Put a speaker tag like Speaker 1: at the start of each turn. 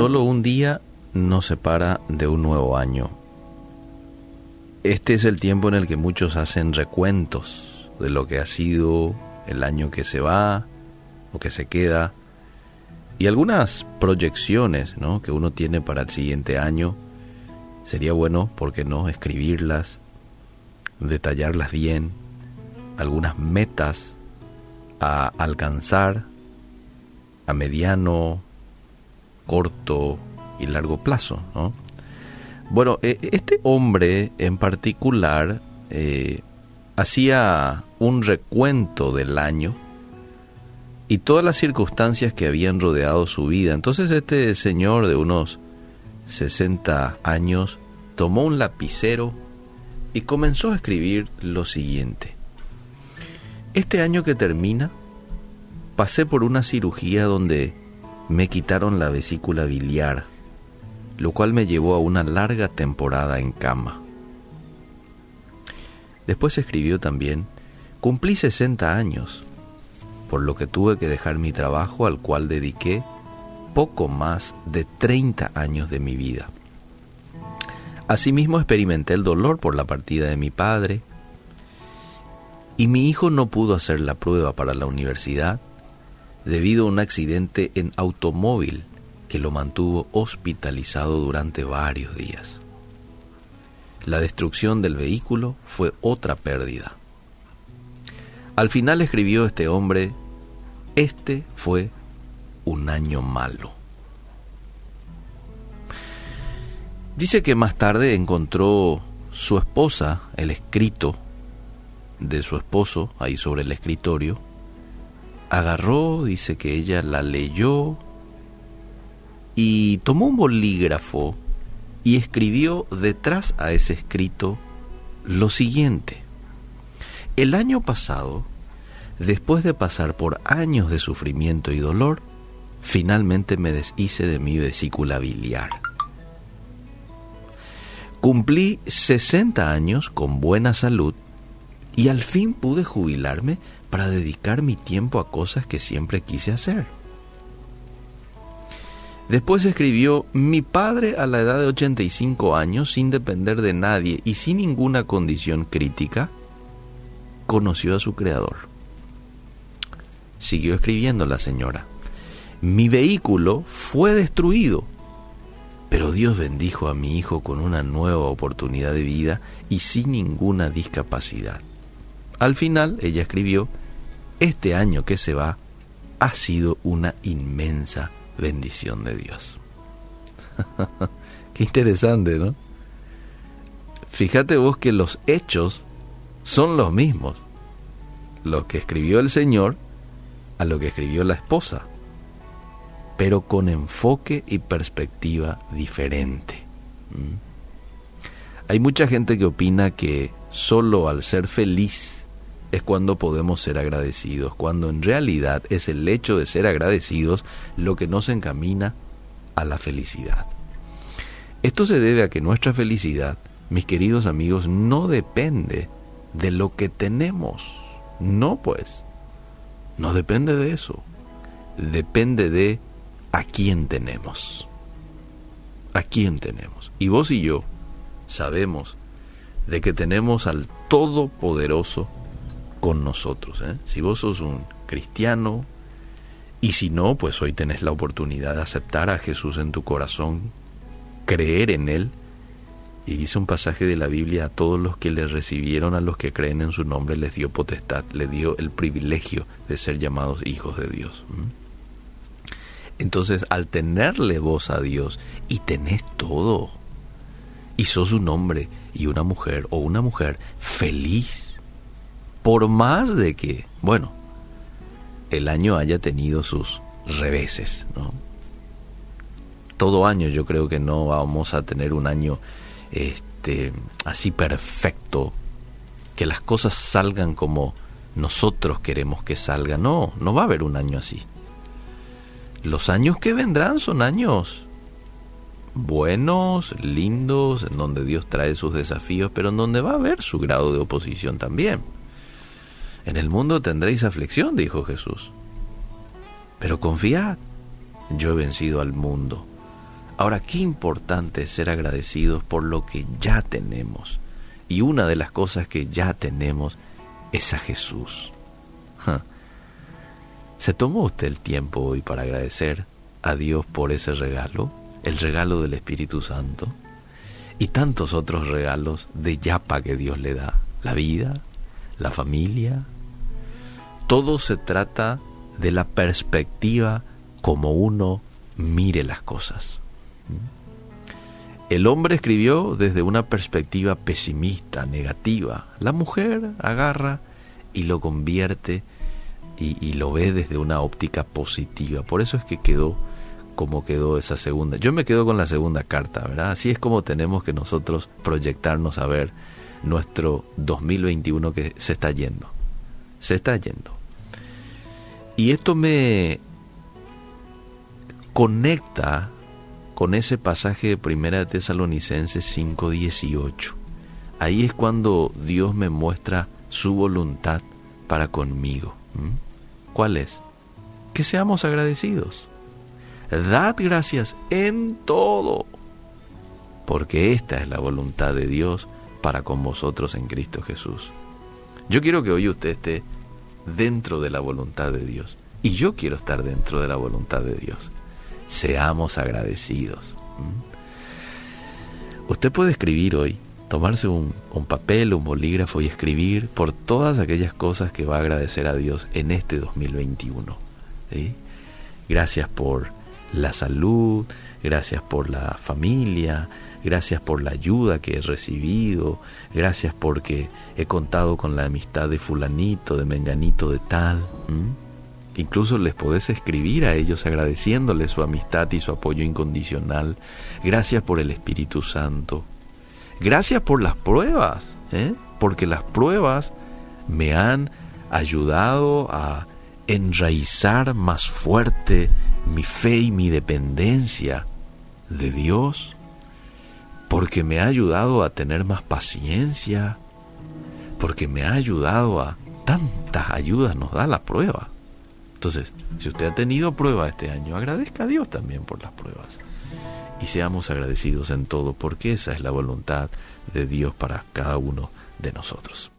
Speaker 1: Solo un día nos separa de un nuevo año. Este es el tiempo en el que muchos hacen recuentos de lo que ha sido el año que se va o que se queda y algunas proyecciones ¿no? que uno tiene para el siguiente año. Sería bueno, ¿por qué no?, escribirlas, detallarlas bien, algunas metas a alcanzar a mediano, corto y largo plazo. ¿no? Bueno, e, este hombre en particular eh, hacía un recuento del año y todas las circunstancias que habían rodeado su vida. Entonces este señor de unos 60 años tomó un lapicero y comenzó a escribir lo siguiente. Este año que termina, pasé por una cirugía donde me quitaron la vesícula biliar, lo cual me llevó a una larga temporada en cama. Después escribió también, cumplí 60 años, por lo que tuve que dejar mi trabajo al cual dediqué poco más de 30 años de mi vida. Asimismo experimenté el dolor por la partida de mi padre, y mi hijo no pudo hacer la prueba para la universidad debido a un accidente en automóvil que lo mantuvo hospitalizado durante varios días. La destrucción del vehículo fue otra pérdida. Al final escribió este hombre, este fue un año malo. Dice que más tarde encontró su esposa el escrito de su esposo ahí sobre el escritorio, agarró, dice que ella la leyó y tomó un bolígrafo y escribió detrás a ese escrito lo siguiente. El año pasado, después de pasar por años de sufrimiento y dolor, finalmente me deshice de mi vesícula biliar. Cumplí 60 años con buena salud y al fin pude jubilarme para dedicar mi tiempo a cosas que siempre quise hacer. Después escribió, mi padre a la edad de 85 años, sin depender de nadie y sin ninguna condición crítica, conoció a su creador. Siguió escribiendo la señora, mi vehículo fue destruido, pero Dios bendijo a mi hijo con una nueva oportunidad de vida y sin ninguna discapacidad. Al final, ella escribió, este año que se va ha sido una inmensa bendición de Dios. Qué interesante, ¿no? Fíjate vos que los hechos son los mismos. Lo que escribió el Señor a lo que escribió la esposa, pero con enfoque y perspectiva diferente. ¿Mm? Hay mucha gente que opina que solo al ser feliz es cuando podemos ser agradecidos, cuando en realidad es el hecho de ser agradecidos lo que nos encamina a la felicidad. Esto se debe a que nuestra felicidad, mis queridos amigos, no depende de lo que tenemos. No, pues. No depende de eso. Depende de a quién tenemos. A quién tenemos. Y vos y yo sabemos de que tenemos al Todopoderoso con nosotros. ¿eh? Si vos sos un cristiano y si no, pues hoy tenés la oportunidad de aceptar a Jesús en tu corazón, creer en Él. Y dice un pasaje de la Biblia, a todos los que le recibieron, a los que creen en su nombre, les dio potestad, le dio el privilegio de ser llamados hijos de Dios. Entonces, al tenerle voz a Dios y tenés todo, y sos un hombre y una mujer o una mujer feliz, por más de que, bueno, el año haya tenido sus reveses, ¿no? Todo año yo creo que no vamos a tener un año este así perfecto que las cosas salgan como nosotros queremos que salgan. No, no va a haber un año así. Los años que vendrán son años buenos, lindos, en donde Dios trae sus desafíos, pero en donde va a haber su grado de oposición también. En el mundo tendréis aflicción, dijo Jesús. Pero confiad, yo he vencido al mundo. Ahora, qué importante es ser agradecidos por lo que ya tenemos. Y una de las cosas que ya tenemos es a Jesús. ¿Se tomó usted el tiempo hoy para agradecer a Dios por ese regalo? El regalo del Espíritu Santo. Y tantos otros regalos de yapa que Dios le da. La vida, la familia. Todo se trata de la perspectiva como uno mire las cosas. El hombre escribió desde una perspectiva pesimista, negativa. La mujer agarra y lo convierte y, lo ve desde una óptica positiva. Por eso es que quedó como quedó esa segunda. Yo me quedo con la segunda carta, ¿verdad? Así es como tenemos que nosotros proyectarnos a ver nuestro 2021 que se está yendo. Se está yendo. Y esto me conecta con ese pasaje de Primera de Tesalonicenses 5:18. Ahí es cuando Dios me muestra su voluntad para conmigo. ¿Cuál es? Que seamos agradecidos. Dad gracias en todo, porque esta es la voluntad de Dios para con vosotros en Cristo Jesús. Yo quiero que hoy usted esté dentro de la voluntad de Dios. Y yo quiero estar dentro de la voluntad de Dios. Seamos agradecidos. Usted puede escribir hoy, tomarse un, papel, un bolígrafo y escribir por todas aquellas cosas que va a agradecer a Dios en este 2021. Gracias por la salud, gracias por la familia, gracias por la ayuda que he recibido, gracias porque he contado con la amistad de fulanito, de menganito, de tal. Incluso les podés escribir a ellos agradeciéndoles su amistad y su apoyo incondicional. Gracias por el Espíritu Santo. Gracias por las pruebas, ¿eh? porque las pruebas me han ayudado a enraizar más fuerte mi fe y mi dependencia de Dios, porque me ha ayudado a tener más paciencia, porque me ha ayudado a tantas ayudas nos da la prueba. Entonces, si usted ha tenido prueba este año, agradezca a Dios también por las pruebas. Y seamos agradecidos en todo, porque esa es la voluntad de Dios para cada uno de nosotros.